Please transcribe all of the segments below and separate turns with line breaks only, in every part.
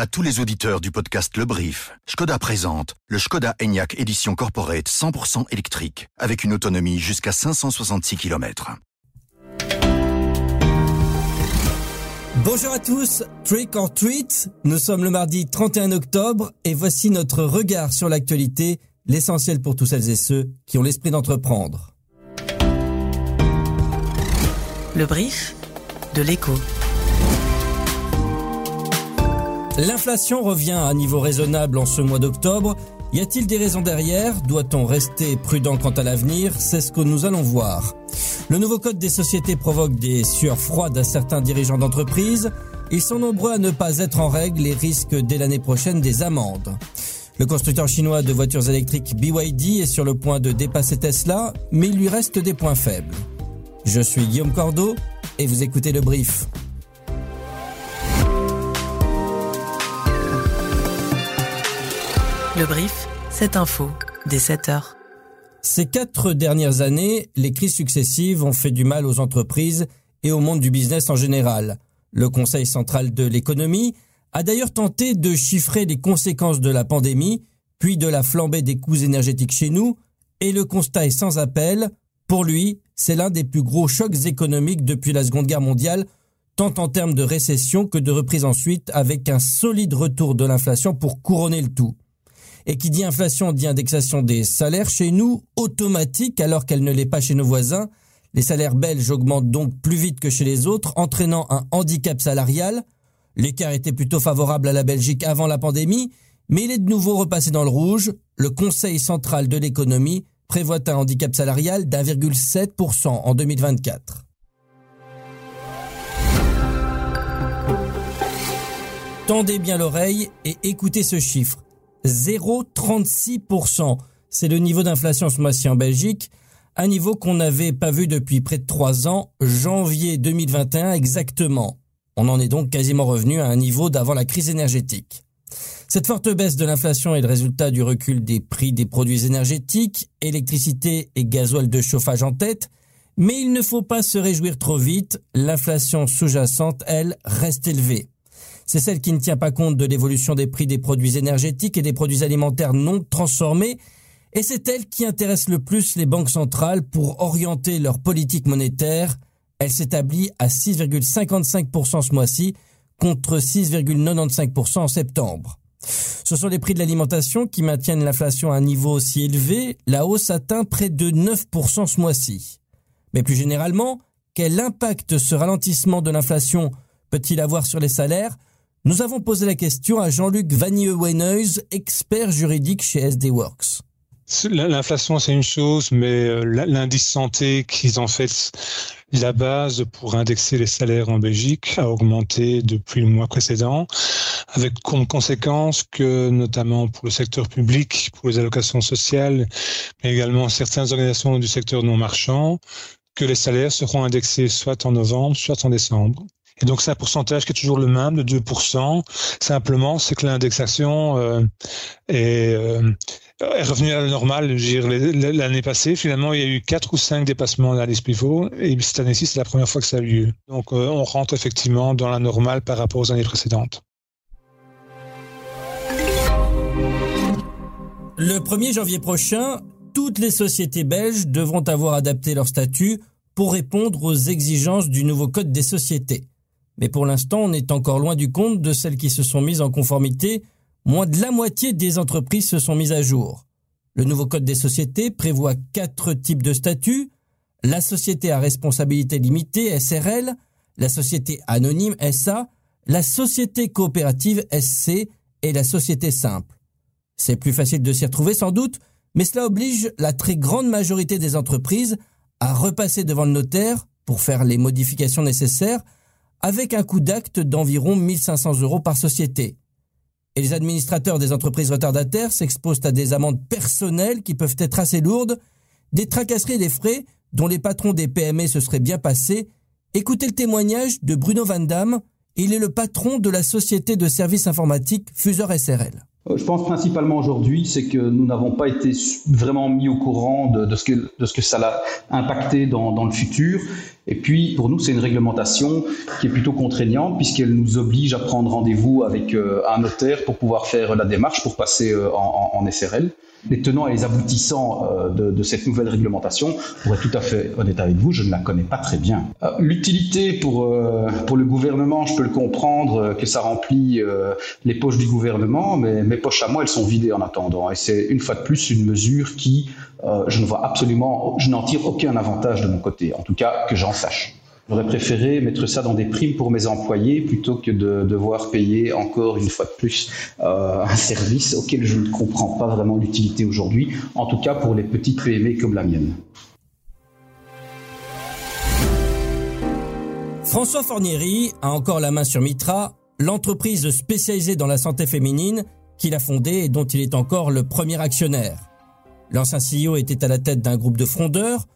À tous les auditeurs du podcast Le Brief, Skoda présente le Skoda Enyaq Édition Corporate 100% électrique avec une autonomie jusqu'à 566 km.
Bonjour à tous, Trick or Treat. Nous sommes le mardi 31 octobre et voici notre regard sur l'actualité, l'essentiel pour tous celles et ceux qui ont l'esprit d'entreprendre.
Le brief de l'écho.
L'inflation revient à un niveau raisonnable en ce mois d'octobre. Y a-t-il des raisons derrière? Doit-on rester prudent quant à l'avenir? C'est ce que nous allons voir. Le nouveau code des sociétés provoque des sueurs froides à certains dirigeants d'entreprise. Ils sont nombreux à ne pas être en règle et risquent dès l'année prochaine des amendes. Le constructeur chinois de voitures électriques BYD est sur le point de dépasser Tesla, mais il lui reste des points faibles. Je suis Guillaume Cordeau et vous écoutez le brief.
Le brief, cette info, dès 7 heures.
Ces quatre dernières années, les crises successives ont fait du mal aux entreprises et au monde du business en général. Le Conseil central de l'économie a d'ailleurs tenté de chiffrer les conséquences de la pandémie, puis de la flambée des coûts énergétiques chez nous, et le constat est sans appel. Pour lui, c'est l'un des plus gros chocs économiques depuis la Seconde Guerre mondiale, tant en termes de récession que de reprise ensuite, avec un solide retour de l'inflation pour couronner le tout. Et qui dit inflation dit indexation des salaires chez nous, automatique alors qu'elle ne l'est pas chez nos voisins. Les salaires belges augmentent donc plus vite que chez les autres, entraînant un handicap salarial. L'écart était plutôt favorable à la Belgique avant la pandémie, mais il est de nouveau repassé dans le rouge. Le Conseil central de l'économie prévoit un handicap salarial d'1,7% en 2024. Tendez bien l'oreille et écoutez ce chiffre. 0,36%. C'est le niveau d'inflation ce mois-ci en Belgique, un niveau qu'on n'avait pas vu depuis près de trois ans, janvier 2021 exactement. On en est donc quasiment revenu à un niveau d'avant la crise énergétique. Cette forte baisse de l'inflation est le résultat du recul des prix des produits énergétiques, électricité et gasoil de chauffage en tête, mais il ne faut pas se réjouir trop vite, l'inflation sous-jacente, elle, reste élevée. C'est celle qui ne tient pas compte de l'évolution des prix des produits énergétiques et des produits alimentaires non transformés, et c'est elle qui intéresse le plus les banques centrales pour orienter leur politique monétaire. Elle s'établit à 6,55% ce mois-ci contre 6,95% en septembre. Ce sont les prix de l'alimentation qui maintiennent l'inflation à un niveau aussi élevé. La hausse atteint près de 9% ce mois-ci. Mais plus généralement, quel impact ce ralentissement de l'inflation peut-il avoir sur les salaires? Nous avons posé la question à Jean-Luc Vanieux-Weneuil, expert juridique chez SD Works.
L'inflation, c'est une chose, mais euh, l'indice santé, qui est en fait la base pour indexer les salaires en Belgique, a augmenté depuis le mois précédent, avec comme conséquence que, notamment pour le secteur public, pour les allocations sociales, mais également certaines organisations du secteur non marchand, que les salaires seront indexés soit en novembre, soit en décembre. Et donc c'est un pourcentage qui est toujours le même, de 2%. Simplement, c'est que l'indexation euh, est, euh, est revenue à la normale. L'année passée, finalement, il y a eu quatre ou cinq dépassements d'indice pivot. Et cette année-ci, c'est la première fois que ça a eu lieu. Donc euh, on rentre effectivement dans la normale par rapport aux années précédentes.
Le 1er janvier prochain, toutes les sociétés belges devront avoir adapté leur statut pour répondre aux exigences du nouveau Code des sociétés. Mais pour l'instant, on est encore loin du compte de celles qui se sont mises en conformité. Moins de la moitié des entreprises se sont mises à jour. Le nouveau Code des sociétés prévoit quatre types de statuts. La société à responsabilité limitée, SRL, la société anonyme, SA, la société coopérative, SC, et la société simple. C'est plus facile de s'y retrouver sans doute, mais cela oblige la très grande majorité des entreprises à repasser devant le notaire pour faire les modifications nécessaires avec un coût d'acte d'environ 1500 euros par société. Et les administrateurs des entreprises retardataires s'exposent à des amendes personnelles qui peuvent être assez lourdes, des tracasseries et des frais dont les patrons des PME se seraient bien passés. Écoutez le témoignage de Bruno Van Damme, il est le patron de la société de services informatiques Fuseur SRL.
Euh, je pense principalement aujourd'hui, c'est que nous n'avons pas été vraiment mis au courant de, ce, que, ça a impacté dans le futur. Et puis, pour nous, c'est une réglementation qui est plutôt contraignante puisqu'elle nous oblige à prendre rendez-vous avec euh, un notaire pour pouvoir faire la démarche pour passer euh, en, SRL les tenants et les aboutissants euh, de, cette nouvelle réglementation, pour être tout à fait honnête avec vous, je ne la connais pas très bien. L'utilité pour, pour le gouvernement, je peux le comprendre, que ça remplit les poches du gouvernement, mais mes poches à moi, elles sont vidées en attendant. Et c'est une fois de plus une mesure qui, je ne vois absolument, je n'en tire aucun avantage de mon côté, en tout cas que j'en sache. J'aurais préféré mettre ça dans des primes pour mes employés plutôt que de devoir payer encore une fois de plus euh, un service auquel je ne comprends pas vraiment l'utilité aujourd'hui, en tout cas pour les petites PME comme la mienne.
François Fornieri a encore la main sur Mitra, l'entreprise spécialisée dans la santé féminine qu'il a fondée et dont il est encore le premier actionnaire. L'ancien CEO était à la tête d'un groupe de frondeurs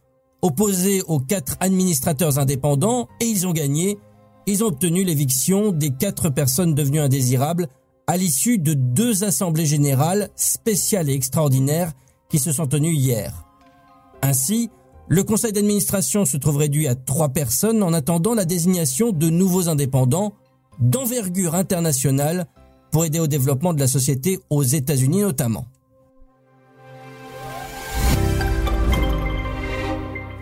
opposés aux quatre administrateurs indépendants et ils ont gagné. Ils ont obtenu l'éviction des quatre personnes devenues indésirables à l'issue de deux assemblées générales spéciales et extraordinaires qui se sont tenues hier. Ainsi, le conseil d'administration se trouve réduit à trois personnes en attendant la désignation de nouveaux indépendants d'envergure internationale pour aider au développement de la société aux États-Unis notamment.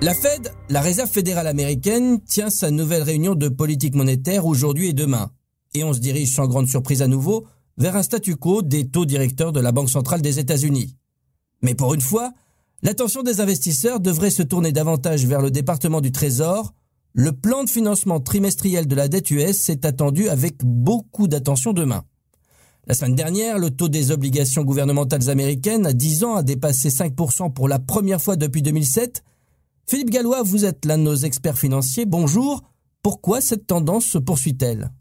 La Fed, la Réserve fédérale américaine, tient sa nouvelle réunion de politique monétaire aujourd'hui et demain. Et on se dirige sans grande surprise à nouveau vers un statu quo des taux directeurs de la Banque centrale des États-Unis. Mais pour une fois, l'attention des investisseurs devrait se tourner davantage vers le département du Trésor. Le plan de financement trimestriel de la dette US est attendu avec beaucoup d'attention demain. La semaine dernière, le taux des obligations gouvernementales américaines à 10 ans a dépassé 5% pour la première fois depuis 2007 Philippe Gallois, vous êtes l'un de nos experts financiers. Bonjour. Pourquoi cette tendance se poursuit-elle?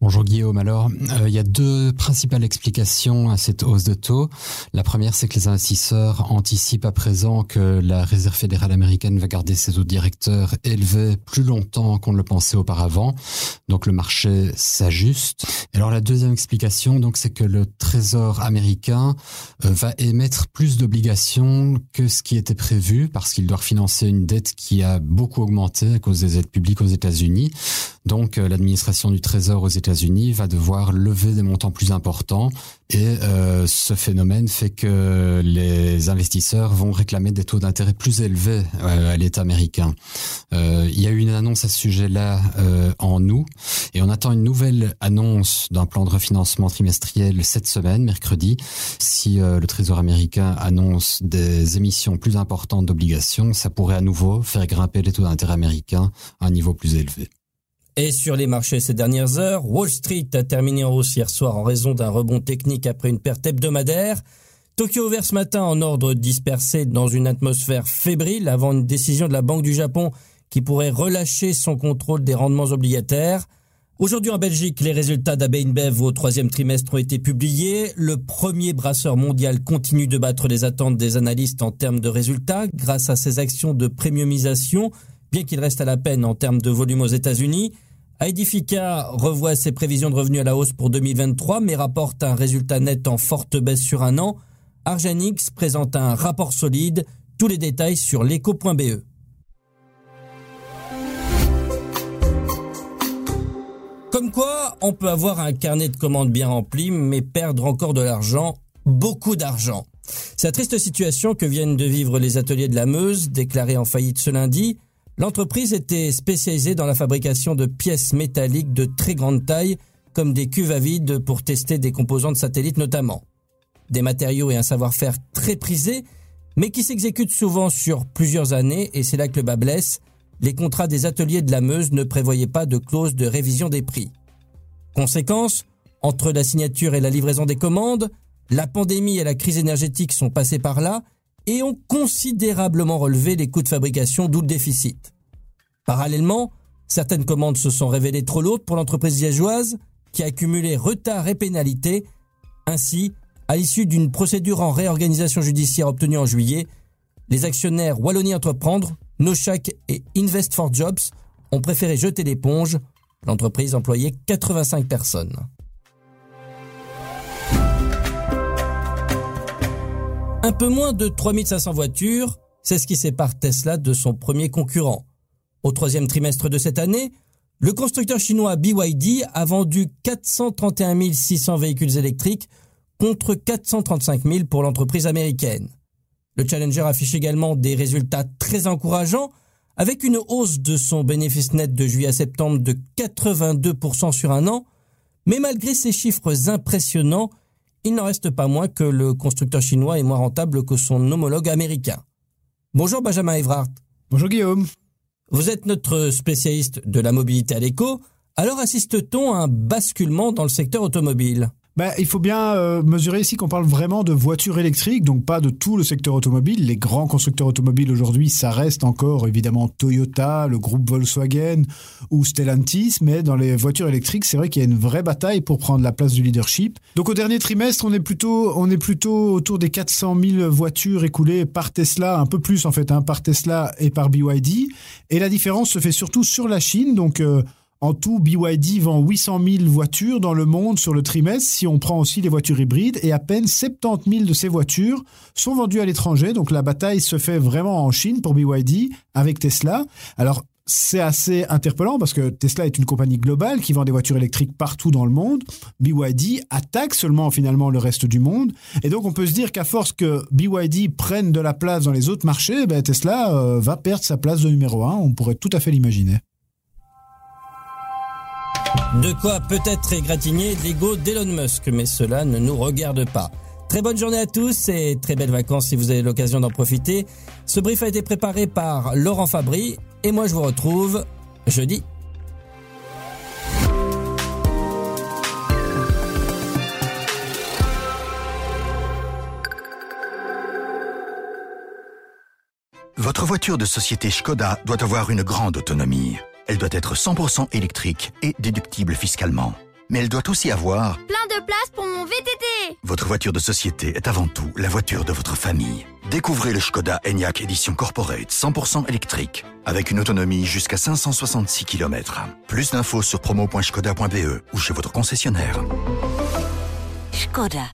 Bonjour Guillaume. Alors, euh, il y a deux principales explications à cette hausse de taux. La première, c'est que les investisseurs anticipent à présent que la Réserve fédérale américaine va garder ses taux directeurs élevés plus longtemps qu'on ne le pensait auparavant. Donc, le marché s'ajuste. Alors, la deuxième explication, donc, c'est que le Trésor américain euh, va émettre plus d'obligations que ce qui était prévu parce qu'il doit financer une dette qui a beaucoup augmenté à cause des aides publiques aux États-Unis. Donc, euh, l'administration du Trésor aux États-Unis va devoir lever des montants plus importants et euh, ce phénomène fait que les investisseurs vont réclamer des taux d'intérêt plus élevés euh, à l'État américain. Euh, il y a eu une annonce à ce sujet-là en août et on attend une nouvelle annonce d'un plan de refinancement trimestriel cette semaine, mercredi. Si le Trésor américain annonce des émissions plus importantes d'obligations, ça pourrait à nouveau faire grimper les taux d'intérêt américains à un niveau plus élevé.
Et sur les marchés ces dernières heures, Wall Street a terminé en hausse hier soir en raison d'un rebond technique après une perte hebdomadaire. Tokyo ouvert ce matin en ordre dispersé dans une atmosphère fébrile avant une décision de la Banque du Japon qui pourrait relâcher son contrôle des rendements obligataires. Aujourd'hui en Belgique, les résultats d'AB InBev au troisième trimestre ont été publiés. Le premier brasseur mondial continue de battre les attentes des analystes en termes de résultats grâce à ses actions de premiumisation, bien qu'il reste à la peine en termes de volume aux États-Unis. Aedifica revoit ses prévisions de revenus à la hausse pour 2023, mais rapporte un résultat net en forte baisse sur un an. Argenix présente un rapport solide. Tous les détails sur l'éco.be. Comme quoi, on peut avoir un carnet de commandes bien rempli, mais perdre encore de l'argent, beaucoup d'argent. C'est la triste situation que viennent de vivre les ateliers de la Meuse, déclarés en faillite ce lundi. L'entreprise était spécialisée dans la fabrication de pièces métalliques de très grande taille, comme des cuves à vide pour tester des composants de satellites notamment. Des matériaux et un savoir-faire très prisés, mais qui s'exécutent souvent sur plusieurs années, et c'est là que le bas blesse, les contrats des ateliers de la Meuse ne prévoyaient pas de clause de révision des prix. Conséquence, entre la signature et la livraison des commandes, la pandémie et la crise énergétique sont passées par là, et ont considérablement relevé les coûts de fabrication, d'où le déficit. Parallèlement, certaines commandes se sont révélées trop lourdes pour l'entreprise liégeoise, qui a accumulé retard et pénalités. Ainsi, à l'issue d'une procédure en réorganisation judiciaire obtenue en juillet, les actionnaires Wallonie Entreprendre, Nochac et Invest for Jobs ont préféré jeter l'éponge. L'entreprise employait 85 personnes. Un peu moins de 3500 voitures, c'est ce qui sépare Tesla de son premier concurrent. Au troisième trimestre de cette année, le constructeur chinois BYD a vendu 431 600 véhicules électriques contre 435 000 pour l'entreprise américaine. Le Challenger affiche également des résultats très encourageants avec une hausse de son bénéfice net de juillet à septembre de 82% sur un an, mais malgré ces chiffres impressionnants, il n'en reste pas moins que le constructeur chinois est moins rentable que son homologue américain. Bonjour Benjamin Evrard.
Bonjour Guillaume.
Vous êtes notre spécialiste de la mobilité à l'écho, alors assiste-t-on à un basculement dans le secteur automobile?
Bah, il faut bien euh, mesurer ici qu'on parle vraiment de voitures électriques, donc pas de tout le secteur automobile. Les grands constructeurs automobiles aujourd'hui, ça reste encore évidemment Toyota, le groupe Volkswagen ou Stellantis, mais dans les voitures électriques, c'est vrai qu'il y a une vraie bataille pour prendre la place du leadership. Donc au dernier trimestre, on est plutôt, on est plutôt autour des 400 000 voitures écoulées par Tesla, un peu plus en fait, hein, par Tesla et par BYD. Et la différence se fait surtout sur la Chine, donc euh, en tout, BYD vend 800 000 voitures dans le monde sur le trimestre, si on prend aussi les voitures hybrides, et à peine 70 000 de ces voitures sont vendues à l'étranger. Donc la bataille se fait vraiment en Chine pour BYD avec Tesla. Alors c'est assez interpellant parce que Tesla est une compagnie globale qui vend des voitures électriques partout dans le monde. BYD attaque seulement finalement le reste du monde. Et donc on peut se dire qu'à force que BYD prenne de la place dans les autres marchés, ben, Tesla euh, va perdre sa place de numéro un. On pourrait tout à fait l'imaginer.
De quoi peut-être égratigner l'ego d'Elon Musk, mais cela ne nous regarde pas. Très bonne journée à tous et très belles vacances si vous avez l'occasion d'en profiter. Ce brief a été préparé par Laurent Fabry et moi je vous retrouve jeudi.
Votre voiture de société Skoda doit avoir une grande autonomie. Elle doit être 100% électrique et déductible fiscalement. Mais elle doit aussi avoir
plein de place pour mon VTT.
Votre voiture de société est avant tout la voiture de votre famille. Découvrez le Skoda Enyaq Edition Corporate 100% électrique avec une autonomie jusqu'à 566 km. Plus d'infos sur promo.skoda.be ou chez votre concessionnaire.
Skoda.